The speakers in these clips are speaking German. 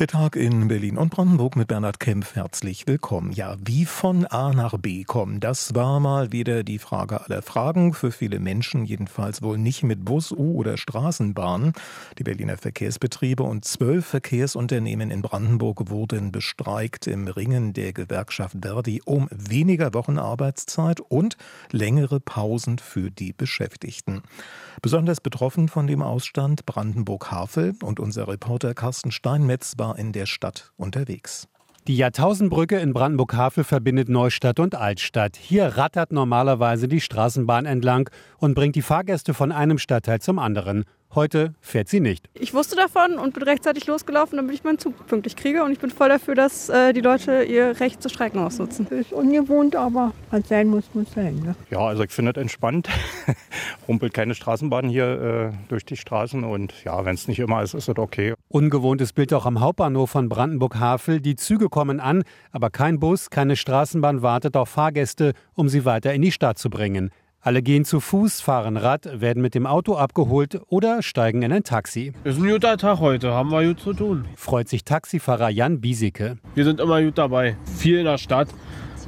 Der Tag in Berlin und Brandenburg mit Bernhard Kempf. Herzlich willkommen. Ja, wie von A nach B kommen, das war mal wieder die Frage aller Fragen. Für viele Menschen jedenfalls wohl nicht mit Bus, U- oder Straßenbahn. Die Berliner Verkehrsbetriebe und zwölf Verkehrsunternehmen in Brandenburg wurden bestreikt im Ringen der Gewerkschaft Verdi um weniger Wochenarbeitszeit und längere Pausen für die Beschäftigten. Besonders betroffen von dem Ausstand Brandenburg-Havel und unser Reporter Carsten Steinmetz war in der Stadt unterwegs. Die Jahrtausendbrücke in Brandenburg-Havel verbindet Neustadt und Altstadt. Hier rattert normalerweise die Straßenbahn entlang und bringt die Fahrgäste von einem Stadtteil zum anderen. Heute fährt sie nicht. Ich wusste davon und bin rechtzeitig losgelaufen, damit ich meinen Zug pünktlich kriege. Und ich bin voll dafür, dass äh, die Leute ihr Recht zu streiken ausnutzen. Ist ungewohnt, aber was sein muss, muss sein. Ne? Ja, also ich finde es entspannt. Rumpelt keine Straßenbahn hier äh, durch die Straßen und ja, wenn es nicht immer ist, ist es okay. Ungewohntes Bild auch am Hauptbahnhof von Brandenburg-Havel. Die Züge kommen an, aber kein Bus, keine Straßenbahn wartet auf Fahrgäste, um sie weiter in die Stadt zu bringen. Alle gehen zu Fuß, fahren Rad, werden mit dem Auto abgeholt oder steigen in ein Taxi. Ist ein guter Tag heute, haben wir gut zu tun. Freut sich Taxifahrer Jan Bieseke. Wir sind immer gut dabei. Viel in der Stadt.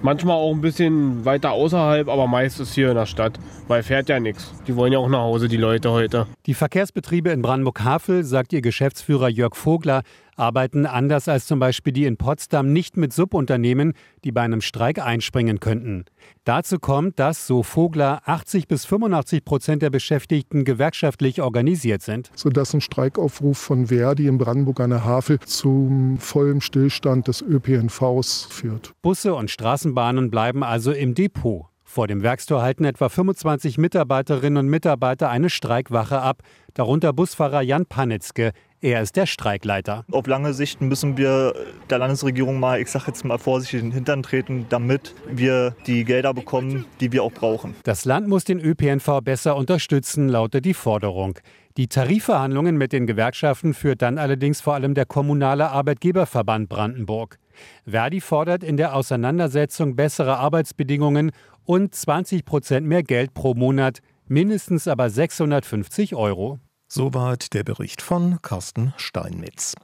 Manchmal auch ein bisschen weiter außerhalb, aber meistens hier in der Stadt, weil fährt ja nichts. Die wollen ja auch nach Hause, die Leute heute. Die Verkehrsbetriebe in Brandenburg-Havel, sagt ihr Geschäftsführer Jörg Vogler, arbeiten anders als zum Beispiel die in Potsdam nicht mit Subunternehmen, die bei einem Streik einspringen könnten. Dazu kommt, dass, so Vogler, 80 bis 85 Prozent der Beschäftigten gewerkschaftlich organisiert sind. Sodass ein Streikaufruf von Verdi in Brandenburg an der Havel zum vollen Stillstand des ÖPNVs führt. Busse und Straßenbahnen bleiben also im Depot. Vor dem Werkstor halten etwa 25 Mitarbeiterinnen und Mitarbeiter eine Streikwache ab, darunter Busfahrer Jan Panitzke. Er ist der Streikleiter. Auf lange Sicht müssen wir der Landesregierung mal, ich sage jetzt mal vorsichtig, in den Hintern treten, damit wir die Gelder bekommen, die wir auch brauchen. Das Land muss den ÖPNV besser unterstützen, lautet die Forderung. Die Tarifverhandlungen mit den Gewerkschaften führt dann allerdings vor allem der Kommunale Arbeitgeberverband Brandenburg. Verdi fordert in der Auseinandersetzung bessere Arbeitsbedingungen und 20 Prozent mehr Geld pro Monat, mindestens aber 650 Euro. Soweit der Bericht von Carsten Steinmetz.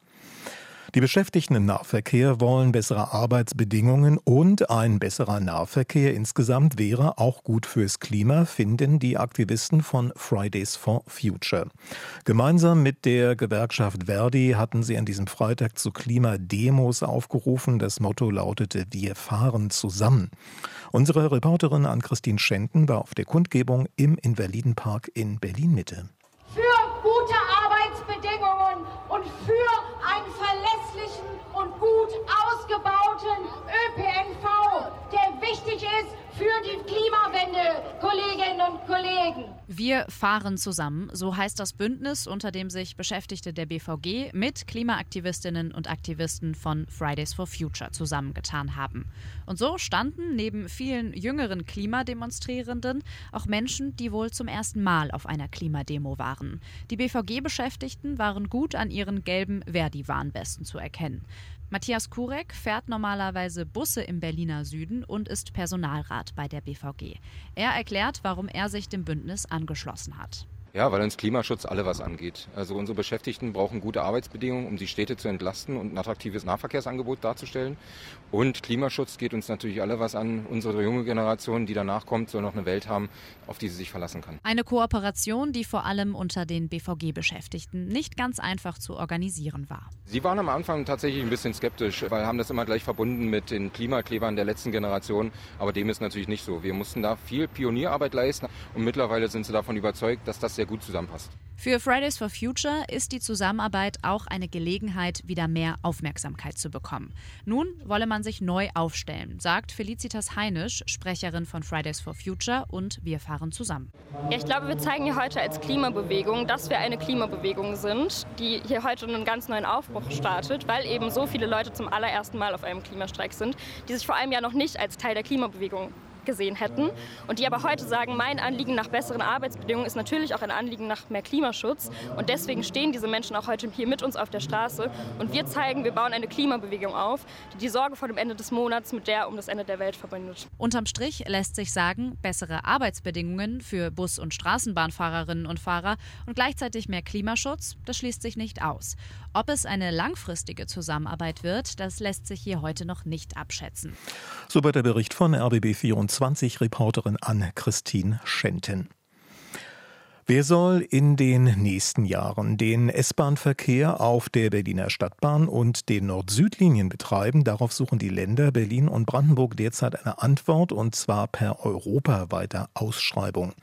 Die Beschäftigten im Nahverkehr wollen bessere Arbeitsbedingungen und ein besserer Nahverkehr insgesamt wäre auch gut fürs Klima, finden die Aktivisten von Fridays for Future. Gemeinsam mit der Gewerkschaft Verdi hatten sie an diesem Freitag zu Klimademos aufgerufen. Das Motto lautete Wir fahren zusammen. Unsere Reporterin Ann-Christine Schenten war auf der Kundgebung im Invalidenpark in Berlin-Mitte. Und Kollegen. Wir fahren zusammen, so heißt das Bündnis, unter dem sich Beschäftigte der BVG mit Klimaaktivistinnen und Aktivisten von Fridays for Future zusammengetan haben. Und so standen neben vielen jüngeren Klimademonstrierenden auch Menschen, die wohl zum ersten Mal auf einer Klimademo waren. Die BVG-Beschäftigten waren gut an ihren gelben Verdi-Warnwesten zu erkennen. Matthias Kurek fährt normalerweise Busse im Berliner Süden und ist Personalrat bei der BVG. Er erklärt, warum er sich dem Bündnis angeschlossen hat. Ja, weil uns Klimaschutz alle was angeht. Also unsere Beschäftigten brauchen gute Arbeitsbedingungen, um die Städte zu entlasten und ein attraktives Nahverkehrsangebot darzustellen. Und Klimaschutz geht uns natürlich alle was an. Unsere junge Generation, die danach kommt, soll noch eine Welt haben, auf die sie sich verlassen kann. Eine Kooperation, die vor allem unter den BVG-Beschäftigten nicht ganz einfach zu organisieren war. Sie waren am Anfang tatsächlich ein bisschen skeptisch, weil haben das immer gleich verbunden mit den Klimaklebern der letzten Generation. Aber dem ist natürlich nicht so. Wir mussten da viel Pionierarbeit leisten und mittlerweile sind sie davon überzeugt, dass das sehr gut zusammenpasst. Für Fridays for Future ist die Zusammenarbeit auch eine Gelegenheit, wieder mehr Aufmerksamkeit zu bekommen. Nun wolle man sich neu aufstellen, sagt Felicitas Heinisch, Sprecherin von Fridays for Future und Wir fahren zusammen. Ja, ich glaube, wir zeigen hier heute als Klimabewegung, dass wir eine Klimabewegung sind, die hier heute einen ganz neuen Aufbruch startet, weil eben so viele Leute zum allerersten Mal auf einem Klimastreik sind, die sich vor allem ja noch nicht als Teil der Klimabewegung gesehen hätten und die aber heute sagen, mein Anliegen nach besseren Arbeitsbedingungen ist natürlich auch ein Anliegen nach mehr Klimaschutz. Und deswegen stehen diese Menschen auch heute hier mit uns auf der Straße. Und wir zeigen, wir bauen eine Klimabewegung auf, die die Sorge vor dem Ende des Monats mit der um das Ende der Welt verbindet. Unterm Strich lässt sich sagen, bessere Arbeitsbedingungen für Bus- und Straßenbahnfahrerinnen und Fahrer und gleichzeitig mehr Klimaschutz, das schließt sich nicht aus. Ob es eine langfristige Zusammenarbeit wird, das lässt sich hier heute noch nicht abschätzen. Soweit der Bericht von RBB24-Reporterin Anne-Christine Schenten. Wer soll in den nächsten Jahren den S-Bahn-Verkehr auf der Berliner Stadtbahn und den Nord-Süd-Linien betreiben? Darauf suchen die Länder Berlin und Brandenburg derzeit eine Antwort und zwar per europaweiter Ausschreibung.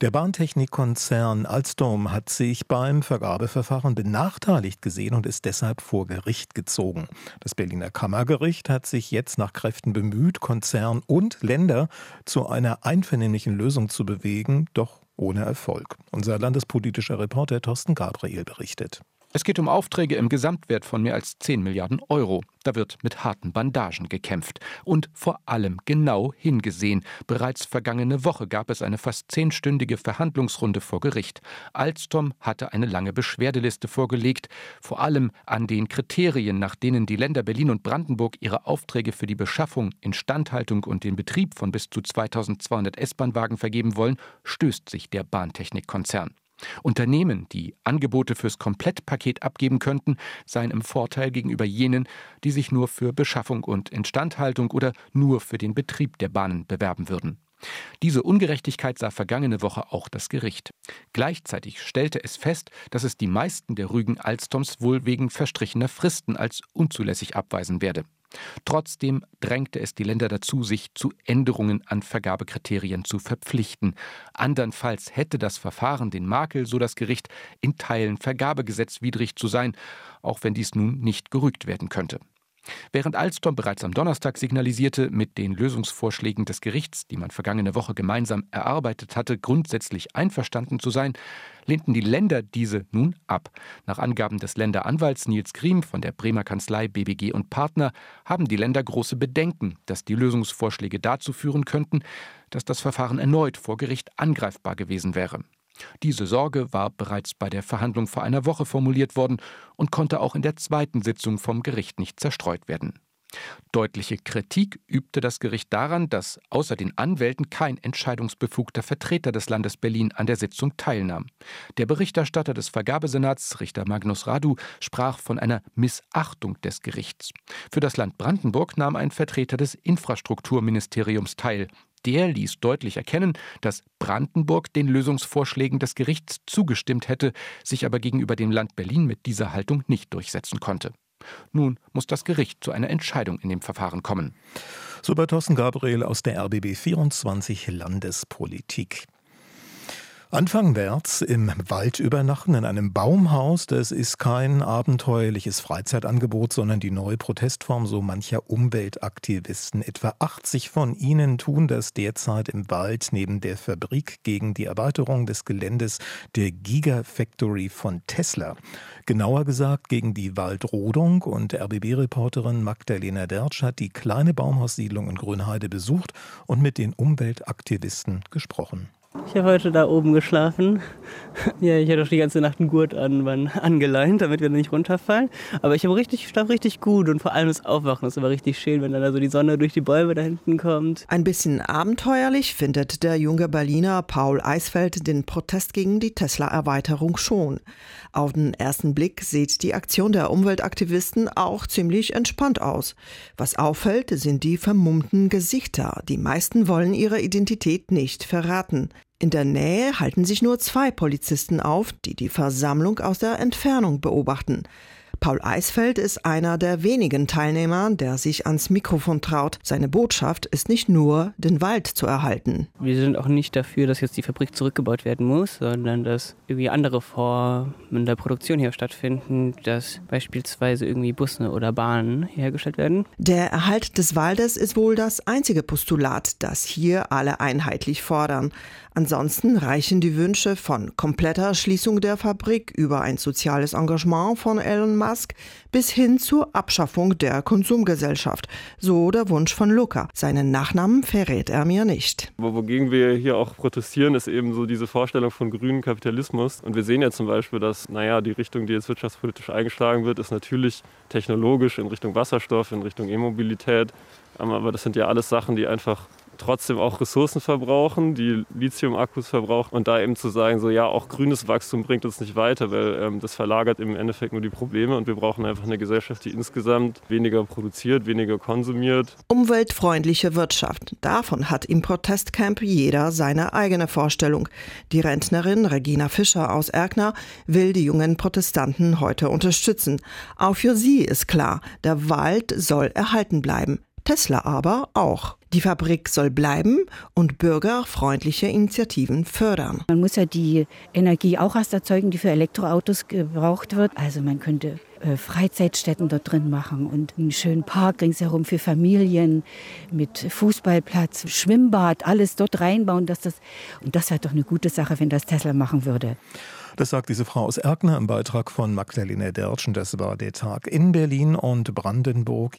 Der Bahntechnikkonzern Alstom hat sich beim Vergabeverfahren benachteiligt gesehen und ist deshalb vor Gericht gezogen. Das Berliner Kammergericht hat sich jetzt nach Kräften bemüht, Konzern und Länder zu einer einvernehmlichen Lösung zu bewegen, doch ohne Erfolg. Unser landespolitischer Reporter Thorsten Gabriel berichtet. Es geht um Aufträge im Gesamtwert von mehr als 10 Milliarden Euro. Da wird mit harten Bandagen gekämpft und vor allem genau hingesehen. Bereits vergangene Woche gab es eine fast zehnstündige Verhandlungsrunde vor Gericht. Alstom hatte eine lange Beschwerdeliste vorgelegt, vor allem an den Kriterien, nach denen die Länder Berlin und Brandenburg ihre Aufträge für die Beschaffung, Instandhaltung und den Betrieb von bis zu 2200 S-Bahn-Wagen vergeben wollen, stößt sich der Bahntechnikkonzern. Unternehmen, die Angebote fürs Komplettpaket abgeben könnten, seien im Vorteil gegenüber jenen, die sich nur für Beschaffung und Instandhaltung oder nur für den Betrieb der Bahnen bewerben würden. Diese Ungerechtigkeit sah vergangene Woche auch das Gericht. Gleichzeitig stellte es fest, dass es die meisten der Rügen Alstoms wohl wegen verstrichener Fristen als unzulässig abweisen werde. Trotzdem drängte es die Länder dazu, sich zu Änderungen an Vergabekriterien zu verpflichten. Andernfalls hätte das Verfahren den Makel, so das Gericht, in Teilen vergabegesetzwidrig zu sein, auch wenn dies nun nicht gerügt werden könnte. Während Alstom bereits am Donnerstag signalisierte, mit den Lösungsvorschlägen des Gerichts, die man vergangene Woche gemeinsam erarbeitet hatte, grundsätzlich einverstanden zu sein, lehnten die Länder diese nun ab. Nach Angaben des Länderanwalts Nils Griem von der Bremer Kanzlei BBG und Partner haben die Länder große Bedenken, dass die Lösungsvorschläge dazu führen könnten, dass das Verfahren erneut vor Gericht angreifbar gewesen wäre. Diese Sorge war bereits bei der Verhandlung vor einer Woche formuliert worden und konnte auch in der zweiten Sitzung vom Gericht nicht zerstreut werden. Deutliche Kritik übte das Gericht daran, dass außer den Anwälten kein entscheidungsbefugter Vertreter des Landes Berlin an der Sitzung teilnahm. Der Berichterstatter des Vergabesenats, Richter Magnus Radu, sprach von einer Missachtung des Gerichts. Für das Land Brandenburg nahm ein Vertreter des Infrastrukturministeriums teil der ließ deutlich erkennen, dass Brandenburg den Lösungsvorschlägen des Gerichts zugestimmt hätte, sich aber gegenüber dem Land Berlin mit dieser Haltung nicht durchsetzen konnte. Nun muss das Gericht zu einer Entscheidung in dem Verfahren kommen. So bei Thorsten Gabriel aus der RBB 24 Landespolitik. Anfang März im Wald übernachten in einem Baumhaus, das ist kein abenteuerliches Freizeitangebot, sondern die neue Protestform so mancher Umweltaktivisten. Etwa 80 von ihnen tun das derzeit im Wald neben der Fabrik gegen die Erweiterung des Geländes der Gigafactory von Tesla. Genauer gesagt gegen die Waldrodung und RBB-Reporterin Magdalena Dertsch hat die kleine Baumhaussiedlung in Grünheide besucht und mit den Umweltaktivisten gesprochen. Ich habe heute da oben geschlafen. Ja, ich hatte auch die ganze Nacht einen Gurt an, angeleint, damit wir nicht runterfallen. Aber ich habe richtig, schlaf richtig gut und vor allem das Aufwachen ist aber richtig schön, wenn dann da so die Sonne durch die Bäume da hinten kommt. Ein bisschen abenteuerlich findet der junge Berliner Paul Eisfeld den Protest gegen die Tesla-Erweiterung schon. Auf den ersten Blick sieht die Aktion der Umweltaktivisten auch ziemlich entspannt aus. Was auffällt, sind die vermummten Gesichter. Die meisten wollen ihre Identität nicht verraten. In der Nähe halten sich nur zwei Polizisten auf, die die Versammlung aus der Entfernung beobachten. Paul Eisfeld ist einer der wenigen Teilnehmer, der sich ans Mikrofon traut. Seine Botschaft ist nicht nur, den Wald zu erhalten. Wir sind auch nicht dafür, dass jetzt die Fabrik zurückgebaut werden muss, sondern dass irgendwie andere Formen der Produktion hier stattfinden, dass beispielsweise irgendwie Busse oder Bahnen hergestellt werden. Der Erhalt des Waldes ist wohl das einzige Postulat, das hier alle einheitlich fordern. Ansonsten reichen die Wünsche von kompletter Schließung der Fabrik über ein soziales Engagement von Elon Musk Musk bis hin zur Abschaffung der Konsumgesellschaft. So der Wunsch von Luca. Seinen Nachnamen verrät er mir nicht. Wogegen wir hier auch protestieren, ist eben so diese Vorstellung von grünen Kapitalismus. Und wir sehen ja zum Beispiel, dass, naja, die Richtung, die jetzt wirtschaftspolitisch eingeschlagen wird, ist natürlich technologisch in Richtung Wasserstoff, in Richtung E-Mobilität. Aber das sind ja alles Sachen, die einfach trotzdem auch Ressourcen verbrauchen, die Lithium-Akkus verbrauchen und da eben zu sagen, so ja, auch grünes Wachstum bringt uns nicht weiter, weil ähm, das verlagert im Endeffekt nur die Probleme und wir brauchen einfach eine Gesellschaft, die insgesamt weniger produziert, weniger konsumiert. Umweltfreundliche Wirtschaft. Davon hat im Protestcamp jeder seine eigene Vorstellung. Die Rentnerin Regina Fischer aus Erkner will die jungen Protestanten heute unterstützen. Auch für sie ist klar, der Wald soll erhalten bleiben. Tesla aber auch. Die Fabrik soll bleiben und bürgerfreundliche Initiativen fördern. Man muss ja die Energie auch erst erzeugen, die für Elektroautos gebraucht wird. Also man könnte äh, Freizeitstätten dort drin machen und einen schönen Park ringsherum für Familien mit Fußballplatz, Schwimmbad, alles dort reinbauen. Dass das, und das wäre doch eine gute Sache, wenn das Tesla machen würde. Das sagt diese Frau aus Erkner im Beitrag von Magdalene Dertschen. Das war der Tag in Berlin und Brandenburg.